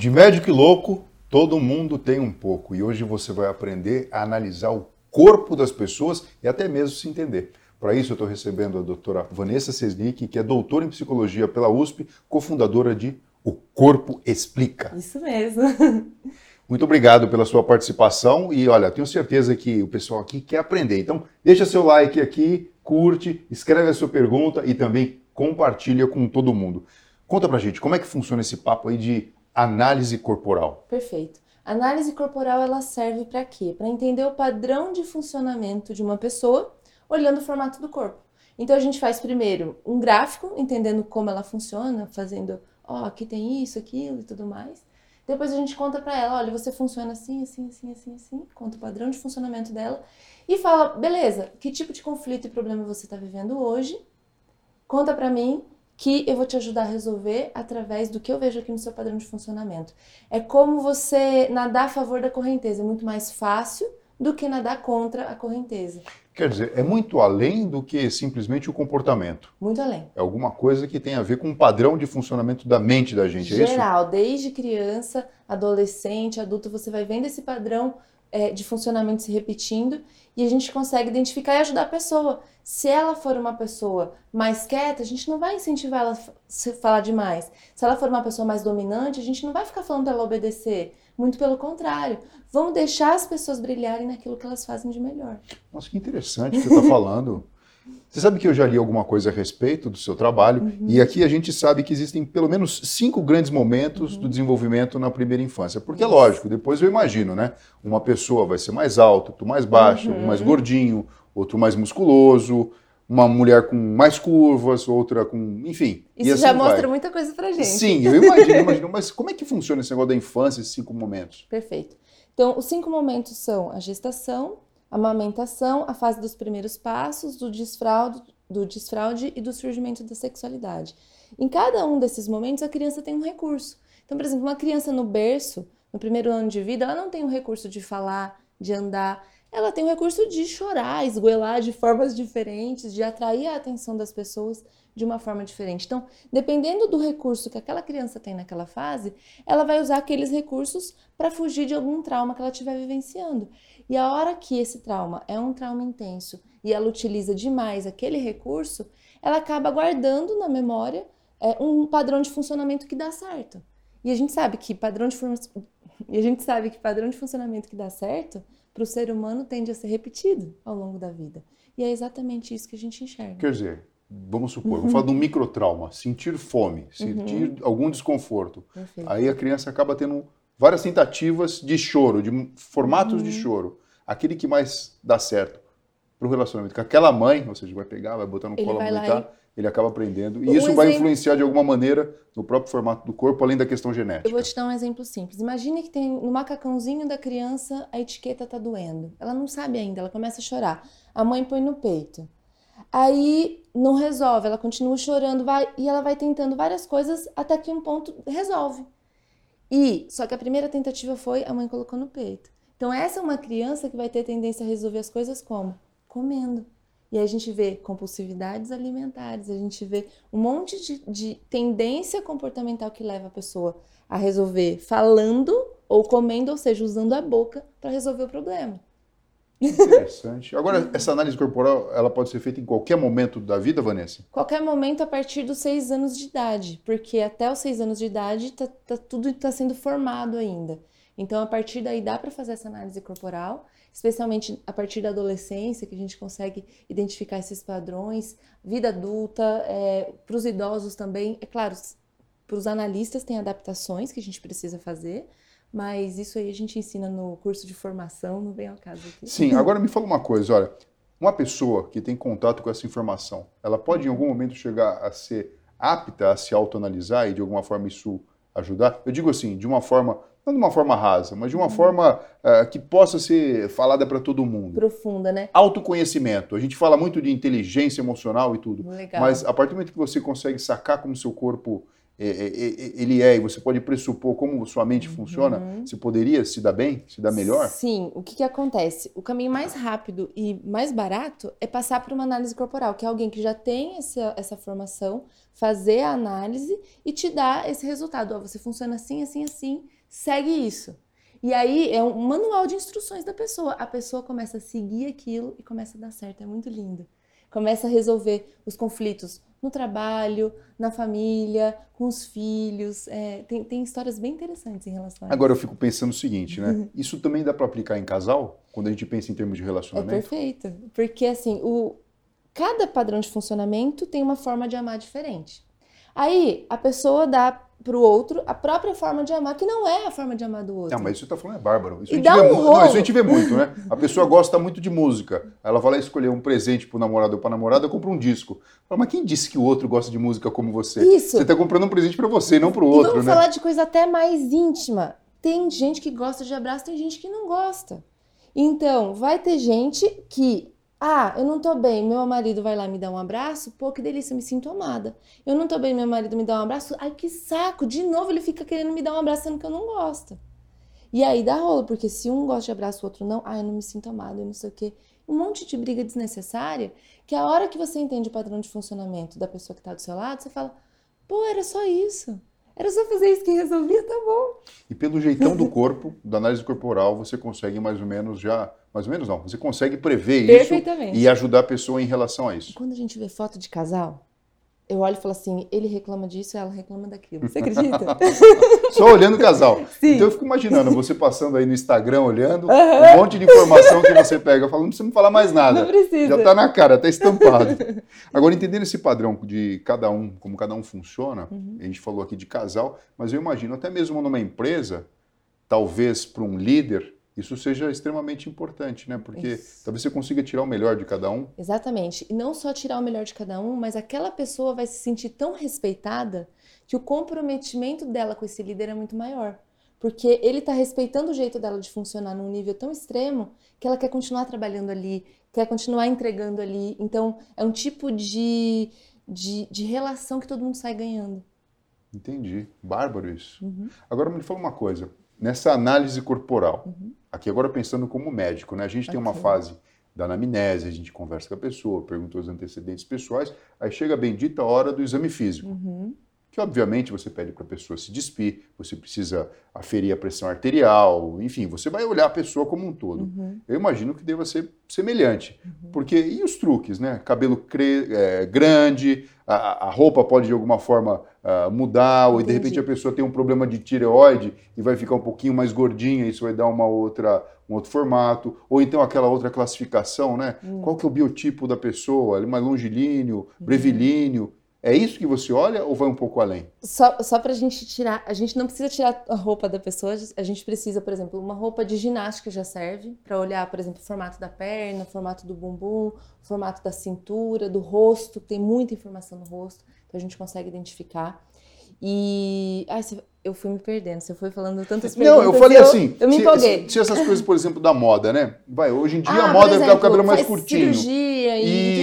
De médico e louco, todo mundo tem um pouco. E hoje você vai aprender a analisar o corpo das pessoas e até mesmo se entender. Para isso, eu estou recebendo a doutora Vanessa Sesnick, que é doutora em psicologia pela USP, cofundadora de O Corpo Explica. Isso mesmo. Muito obrigado pela sua participação e olha, tenho certeza que o pessoal aqui quer aprender. Então, deixa seu like aqui, curte, escreve a sua pergunta e também compartilha com todo mundo. Conta pra gente, como é que funciona esse papo aí de análise corporal. Perfeito. Análise corporal ela serve para quê? Para entender o padrão de funcionamento de uma pessoa olhando o formato do corpo. Então a gente faz primeiro um gráfico, entendendo como ela funciona, fazendo, ó, oh, aqui tem isso, aquilo e tudo mais. Depois a gente conta para ela, olha, você funciona assim, assim, assim, assim, assim, conta o padrão de funcionamento dela e fala, beleza, que tipo de conflito e problema você está vivendo hoje? Conta para mim que eu vou te ajudar a resolver através do que eu vejo aqui no seu padrão de funcionamento. É como você nadar a favor da correnteza, é muito mais fácil do que nadar contra a correnteza. Quer dizer, é muito além do que simplesmente o comportamento. Muito além. É alguma coisa que tem a ver com o padrão de funcionamento da mente da gente, Geral, é isso? Geral, desde criança, adolescente, adulto, você vai vendo esse padrão é, de funcionamento se repetindo e a gente consegue identificar e ajudar a pessoa. Se ela for uma pessoa mais quieta, a gente não vai incentivar ela a falar demais. Se ela for uma pessoa mais dominante, a gente não vai ficar falando para ela obedecer. Muito pelo contrário. Vamos deixar as pessoas brilharem naquilo que elas fazem de melhor. Nossa, que interessante o que você está falando. Você sabe que eu já li alguma coisa a respeito do seu trabalho, uhum. e aqui a gente sabe que existem pelo menos cinco grandes momentos uhum. do desenvolvimento na primeira infância. Porque é lógico, depois eu imagino, né? Uma pessoa vai ser mais alta, outro mais baixo, uhum. um mais gordinho, outro mais musculoso, uma mulher com mais curvas, outra com. Enfim. Isso assim já mostra vai. muita coisa pra gente. Sim, eu imagino, imagino. Mas como é que funciona esse negócio da infância, esses cinco momentos? Perfeito. Então, os cinco momentos são a gestação, a amamentação, a fase dos primeiros passos, do desfraude, do desfraude e do surgimento da sexualidade. Em cada um desses momentos, a criança tem um recurso. Então, por exemplo, uma criança no berço, no primeiro ano de vida, ela não tem o recurso de falar, de andar, ela tem o recurso de chorar, esgoelar de formas diferentes, de atrair a atenção das pessoas de uma forma diferente. Então, dependendo do recurso que aquela criança tem naquela fase, ela vai usar aqueles recursos para fugir de algum trauma que ela estiver vivenciando. E a hora que esse trauma é um trauma intenso e ela utiliza demais aquele recurso, ela acaba guardando na memória é, um padrão de funcionamento que dá certo. E a gente sabe que padrão de e a gente sabe que padrão de funcionamento que dá certo para o ser humano tende a ser repetido ao longo da vida. E é exatamente isso que a gente enxerga. Quer dizer, vamos supor, uhum. vamos falar de um microtrauma, sentir fome, sentir uhum. algum desconforto. Perfeito. Aí a criança acaba tendo várias tentativas de choro, de formatos uhum. de choro aquele que mais dá certo para o relacionamento com aquela mãe, ou seja, vai pegar, vai botar no ele colo, aumentar, ele acaba aprendendo. E um isso exemplo... vai influenciar de alguma maneira no próprio formato do corpo, além da questão genética. Eu vou te dar um exemplo simples. Imagine que tem no macacãozinho da criança a etiqueta está doendo. Ela não sabe ainda, ela começa a chorar. A mãe põe no peito. Aí não resolve, ela continua chorando, vai e ela vai tentando várias coisas até que um ponto resolve. E só que a primeira tentativa foi a mãe colocou no peito. Então, essa é uma criança que vai ter tendência a resolver as coisas como? Comendo. E aí a gente vê compulsividades alimentares, a gente vê um monte de, de tendência comportamental que leva a pessoa a resolver falando ou comendo, ou seja, usando a boca para resolver o problema. Interessante. Agora, essa análise corporal, ela pode ser feita em qualquer momento da vida, Vanessa? Qualquer momento a partir dos seis anos de idade, porque até os seis anos de idade tá, tá tudo está sendo formado ainda. Então, a partir daí dá para fazer essa análise corporal, especialmente a partir da adolescência, que a gente consegue identificar esses padrões. Vida adulta, é, para os idosos também, é claro, para os analistas tem adaptações que a gente precisa fazer, mas isso aí a gente ensina no curso de formação, não vem ao caso aqui. Sim, agora me fala uma coisa, olha, uma pessoa que tem contato com essa informação, ela pode em algum momento chegar a ser apta a se autoanalisar e de alguma forma isso ajudar? Eu digo assim, de uma forma não de uma forma rasa, mas de uma uhum. forma uh, que possa ser falada para todo mundo. Profunda, né? Autoconhecimento. A gente fala muito de inteligência emocional e tudo. Legal. Mas a partir do momento que você consegue sacar como seu corpo ele é e você pode pressupor como sua mente uhum. funciona, você poderia se dar bem, se dar melhor? Sim, o que, que acontece? O caminho mais rápido e mais barato é passar por uma análise corporal, que é alguém que já tem essa, essa formação, fazer a análise e te dar esse resultado. Ó, você funciona assim, assim, assim, segue isso. E aí é um manual de instruções da pessoa. A pessoa começa a seguir aquilo e começa a dar certo. É muito lindo. Começa a resolver os conflitos no trabalho, na família, com os filhos. É, tem, tem histórias bem interessantes em relação a isso. Agora eu fico pensando o seguinte, né? Isso também dá para aplicar em casal, quando a gente pensa em termos de relacionamento? É perfeito. Porque assim, o, cada padrão de funcionamento tem uma forma de amar diferente. Aí a pessoa dá para o outro a própria forma de amar, que não é a forma de amar do outro. Não, mas isso que você está falando é bárbaro. Isso, e a, dá gente um vê, rolo. não, isso a gente vê muito, né? A pessoa gosta muito de música. Ela vai lá escolher um presente para o namorado ou para a namorada, compra um disco. Fala, mas quem disse que o outro gosta de música como você? Isso. Você está comprando um presente para você, não para o E outro, vamos né? falar de coisa até mais íntima. Tem gente que gosta de abraço, tem gente que não gosta. Então, vai ter gente que ah, eu não tô bem, meu marido vai lá me dar um abraço, pô, que delícia, me sinto amada. Eu não tô bem, meu marido me dá um abraço, ai que saco, de novo ele fica querendo me dar um abraço sendo que eu não gosto. E aí dá rolo, porque se um gosta de abraço, o outro não, ai, eu não me sinto amada, eu não sei o quê. Um monte de briga desnecessária, que a hora que você entende o padrão de funcionamento da pessoa que tá do seu lado, você fala, pô, era só isso. Era só fazer isso que resolvia, tá bom. E pelo jeitão do corpo, da análise corporal, você consegue mais ou menos já. Mais ou menos não, você consegue prever isso e ajudar a pessoa em relação a isso. Quando a gente vê foto de casal, eu olho e falo assim, ele reclama disso, ela reclama daquilo. Você acredita? Só olhando o casal. Sim. Então eu fico imaginando você passando aí no Instagram, olhando, um monte de informação que você pega, falando, não precisa me falar mais nada. Não precisa. Já tá na cara, tá estampado. Agora, entendendo esse padrão de cada um, como cada um funciona, Uhum. a gente falou aqui de casal, mas eu imagino até mesmo numa empresa, talvez para um líder, isso seja extremamente importante, né? Porque Isso. talvez você consiga tirar o melhor de cada um. Exatamente. E não só tirar o melhor de cada um, mas aquela pessoa vai se sentir tão respeitada que o comprometimento dela com esse líder é muito maior. Porque ele está respeitando o jeito dela de funcionar num nível tão extremo que ela quer continuar trabalhando ali, quer continuar entregando ali. Então, é um tipo de, de, de relação que todo mundo sai ganhando. Entendi. Bárbaro isso. Uhum. Agora me fala uma coisa. Nessa análise corporal, aqui agora pensando como médico, né? A gente tem uma fase da anamnese, a gente conversa com a pessoa, pergunta os antecedentes pessoais, aí chega a bendita hora do exame físico. Uhum. Que obviamente você pede para a pessoa se despir, você precisa aferir a pressão arterial, enfim, você vai olhar a pessoa como um todo. Uhum. Eu imagino que deva ser semelhante. Porque, e os truques, né? Cabelo cre- é, grande, a, a roupa pode de alguma forma ah, mudar, ou de Entendi. repente a pessoa tem um problema de tireoide e vai ficar um pouquinho mais gordinha, isso vai dar uma outra, um outro formato. Ou então aquela outra classificação, né? Hum. Qual que é o biotipo da pessoa? Ele é mais longilíneo, Uhum. brevilíneo. É isso que você olha ou vai um pouco além? Só, só pra gente tirar, a gente não precisa tirar a roupa da pessoa, a gente precisa, por exemplo, uma roupa de ginástica já serve pra olhar, por exemplo, o formato da perna, o formato do bumbum, o formato da cintura, do rosto, tem muita informação no rosto, então a gente consegue identificar. E. Ai, eu fui me perdendo, você foi falando tantas perguntas. Não, eu falei e assim. Eu me se, empolguei. Se, se essas coisas, por exemplo, da moda, né? Vai, hoje em dia Ah, a moda por é exemplo, o cabelo mais curtinho. cirurgia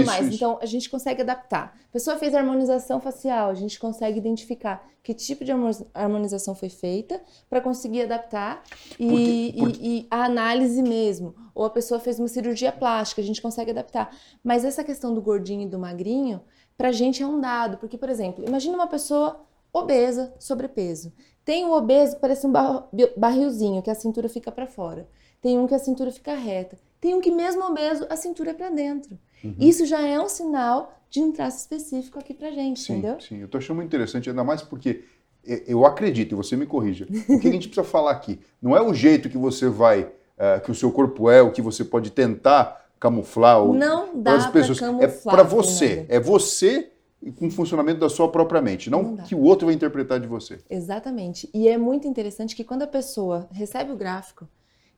tudo mais. isso. Então a gente consegue adaptar. A pessoa fez harmonização facial, a gente consegue identificar que tipo de harmo- harmonização foi feita para conseguir adaptar e, Porque- porque- e- e a análise mesmo. Ou a pessoa fez uma cirurgia plástica, a gente consegue adaptar. Mas essa questão do gordinho e do magrinho, pra gente é um dado. Porque, por exemplo, imagina uma pessoa obesa, sobrepeso. Tem o obeso que parece um bar- barrilzinho, que a cintura fica para fora. Tem um que a cintura fica reta. Tem um que, mesmo obeso, a cintura é para dentro. Uhum. Isso já é um sinal de um traço específico aqui pra gente, Sim, entendeu? sim. Eu tô achando muito interessante, ainda mais porque e- eu acredito, e você me corrija, o que a gente precisa falar aqui? Não é o jeito que você vai, eh, que o seu corpo é, o que você pode tentar camuflar. Ou, Não para dá pra pessoas. camuflar. É para você. É você com o funcionamento da sua própria mente, não, Não que o outro vai interpretar de você. Exatamente. E é muito interessante que quando a pessoa recebe o gráfico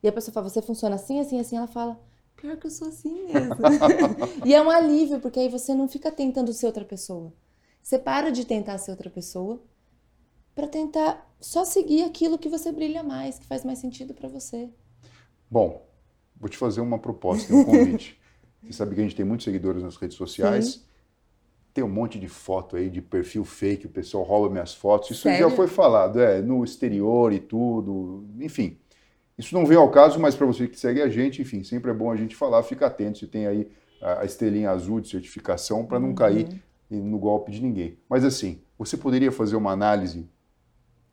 e a pessoa fala, você funciona assim, assim, assim, ela fala, pior que eu sou assim mesmo. e é um alívio, porque aí você não fica tentando ser outra pessoa. Você para de tentar ser outra pessoa para tentar só seguir aquilo que você brilha mais, que faz mais sentido para você. Bom, vou te fazer uma proposta, um convite. Você sabe que a gente tem muitos seguidores nas redes sociais. tem um monte de foto aí de perfil fake, o pessoal rouba minhas fotos. Isso Sério? já foi falado, é, no exterior e tudo, enfim. Isso não veio ao caso, mas para você que segue a gente, enfim, sempre é bom a gente falar, fica atento se tem aí a estrelinha azul de certificação para não Uhum. cair no golpe de ninguém. Mas assim, você poderia fazer uma análise,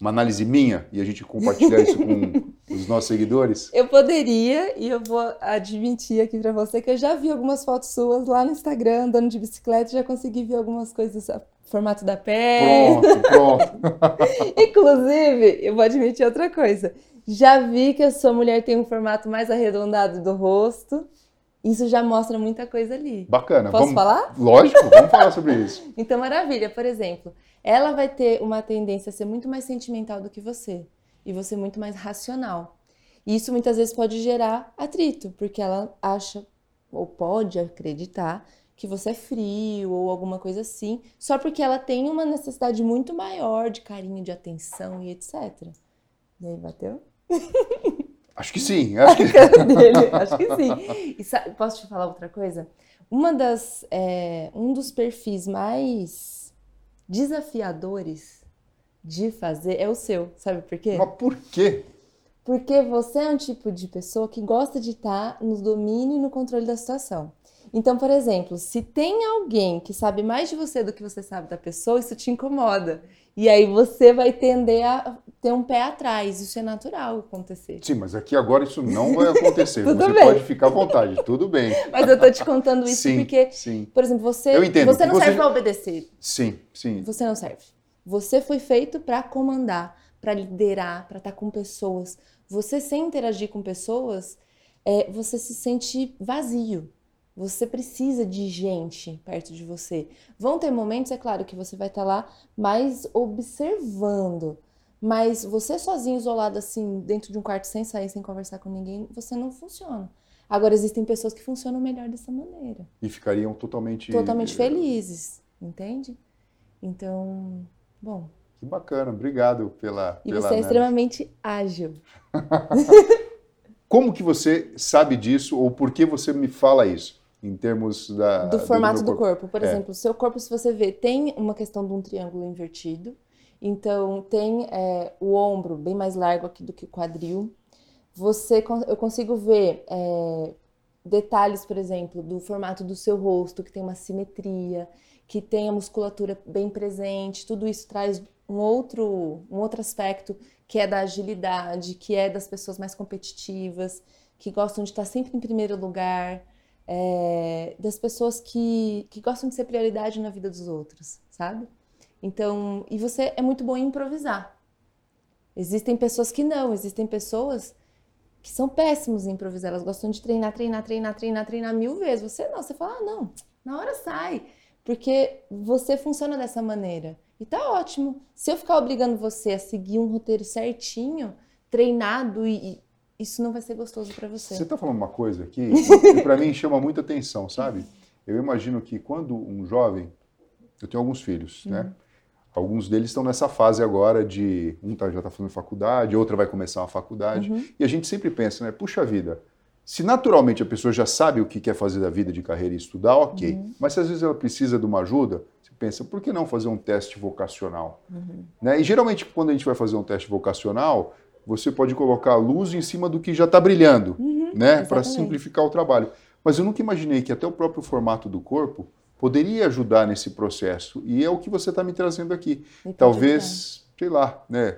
uma análise minha e a gente compartilhar isso com os nossos seguidores? Eu poderia, e eu vou admitir aqui pra você que eu já vi algumas fotos suas lá no Instagram, andando de bicicleta, já consegui ver algumas coisas, formato da perna. Pronto, pronto. Inclusive, eu vou admitir outra coisa. Já vi que a sua mulher tem um formato mais arredondado do rosto. Isso já mostra muita coisa ali. Bacana. Posso vamos... falar? Lógico, vamos falar sobre isso. Então, maravilha. Por exemplo, ela vai ter uma tendência a ser muito mais sentimental do que você. E você muito mais racional. E isso muitas vezes pode gerar atrito, porque ela acha, ou pode acreditar, que você é frio ou alguma coisa assim, só porque ela tem uma necessidade muito maior de carinho, de atenção e etc. E aí, bateu? Acho que sim. Acho que... dele. Acho que sim. E sa- posso te falar outra coisa? Uma das, é, um dos perfis mais desafiadores de fazer é o seu. Sabe por quê? Mas por quê? Porque você é um tipo de pessoa que gosta de estar no domínio e no controle da situação. Então, por exemplo, se tem alguém que sabe mais de você do que você sabe da pessoa, isso te incomoda. E aí você vai tender a ter um pé atrás. Isso é natural acontecer. Sim, mas aqui agora isso não vai acontecer. Você bem. pode ficar à vontade, tudo bem. Mas eu tô te contando isso sim, porque sim, Por exemplo, você, Eu entendo, você não você serve já- para obedecer. sim, sim. Você não serve. Você foi feito para comandar, para liderar, para estar com pessoas. Você sem interagir com pessoas, é, você se sente vazio. Você precisa de gente perto de você. Vão ter momentos, é claro, que você vai estar lá mais observando. Mas você sozinho, isolado assim, dentro de um quarto, sem sair, sem conversar com ninguém, você não funciona. Agora, existem pessoas que funcionam melhor dessa maneira E ficariam totalmente. totalmente felizes, entende? Então, bom. Que bacana, obrigado pela. E pela você é extremamente ágil. Como que você sabe disso ou por que você me fala isso? Em termos da. do formato do meu corpo. Por É. exemplo, o seu corpo, se você vê, tem uma questão de um triângulo invertido. Então, tem é, o ombro bem mais largo aqui do que o quadril. Você, eu consigo ver é, detalhes, por exemplo, do formato do seu rosto, que tem uma simetria, que tem a musculatura bem presente. Tudo isso traz um outro, um outro aspecto que é da agilidade, que é das pessoas mais competitivas, que gostam de estar sempre em primeiro lugar é, das pessoas que, que gostam de ser prioridade na vida dos outros, sabe? Então, e você é muito bom em improvisar. Existem pessoas que não, existem pessoas que são péssimos em improvisar, elas gostam de treinar, treinar, treinar, treinar, treinar mil vezes. Você não, você fala, ah, não, na hora sai, porque você funciona dessa maneira. E tá ótimo. Se eu ficar obrigando você a seguir um roteiro certinho, treinado e, e isso não vai ser gostoso para você. Você está falando uma coisa aqui que para mim chama muita atenção, sabe? Eu imagino que quando um jovem, eu tenho alguns filhos, Uhum. né? Alguns deles estão nessa fase agora de um tá- já está fazendo faculdade, outra vai começar uma faculdade, Uhum. e a gente sempre pensa, né? Puxa vida, se naturalmente a pessoa já sabe o que quer fazer da vida de carreira e estudar, ok. Uhum. Mas se às vezes ela precisa de uma ajuda, você pensa, por que não fazer um teste vocacional? Uhum. Né? E geralmente quando a gente vai fazer um teste vocacional, você pode colocar a luz em cima do que já está brilhando, Uhum, né? Para simplificar o trabalho. Mas eu nunca imaginei que até o próprio formato do corpo poderia ajudar nesse processo. E é o que você está me trazendo aqui. E Talvez, sei lá, né?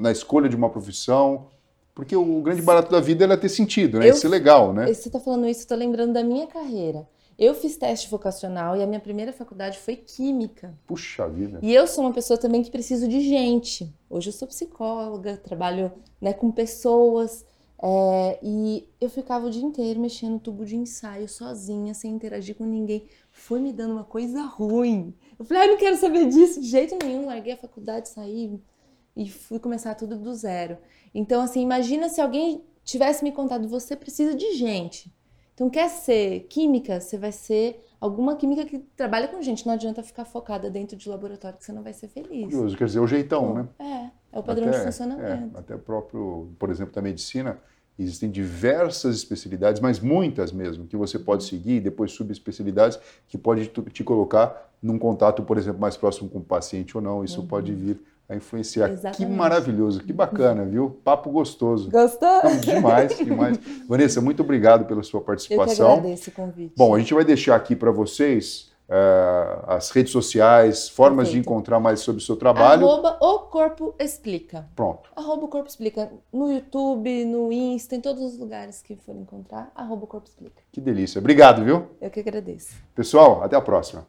na escolha de uma profissão. Porque o grande barato da vida é ter sentido, né? Eu- Isso é legal, né? Você está falando isso, estou lembrando da minha carreira. Eu fiz teste vocacional e a minha primeira faculdade foi química. Puxa vida. E eu sou uma pessoa também que preciso de gente. Hoje eu sou psicóloga, trabalho né, com pessoas. é, e eu ficava o dia inteiro mexendo no tubo de ensaio sozinha, sem interagir com ninguém. Foi me dando uma coisa ruim. Eu falei, ah, não quero saber disso de jeito nenhum. Larguei a faculdade, saí e fui começar tudo do zero. Então, assim, imagina se alguém tivesse me contado, você precisa de gente. Então, quer ser química, você vai ser alguma química que trabalha com gente. Não adianta ficar focada dentro de laboratório que você não vai ser feliz. Curioso, quer dizer, o jeitão, né? É, é o padrão Até- de funcionamento. é, até o próprio, por exemplo, da medicina, Existem diversas especialidades, mas muitas mesmo, que você pode seguir, e depois subespecialidades que pode te colocar num contato, por exemplo, mais próximo com o paciente ou não. Isso uhum. pode vir a influenciar. Exatamente. Que maravilhoso, que bacana, viu? Papo gostoso. Gostou? Não, demais, demais. Vanessa, muito obrigado pela sua participação. Eu que agradeço o convite. Bom, a gente vai deixar aqui para vocês uh, as redes sociais, formas Perfeito. de encontrar mais sobre o seu trabalho. Arroba o Corpo Explica. Pronto. Arroba o Corpo Explica. No YouTube, no Insta, em todos os lugares que for encontrar, arroba o Corpo Explica. Que delícia. Obrigado, viu? Eu que agradeço. Pessoal, até a próxima.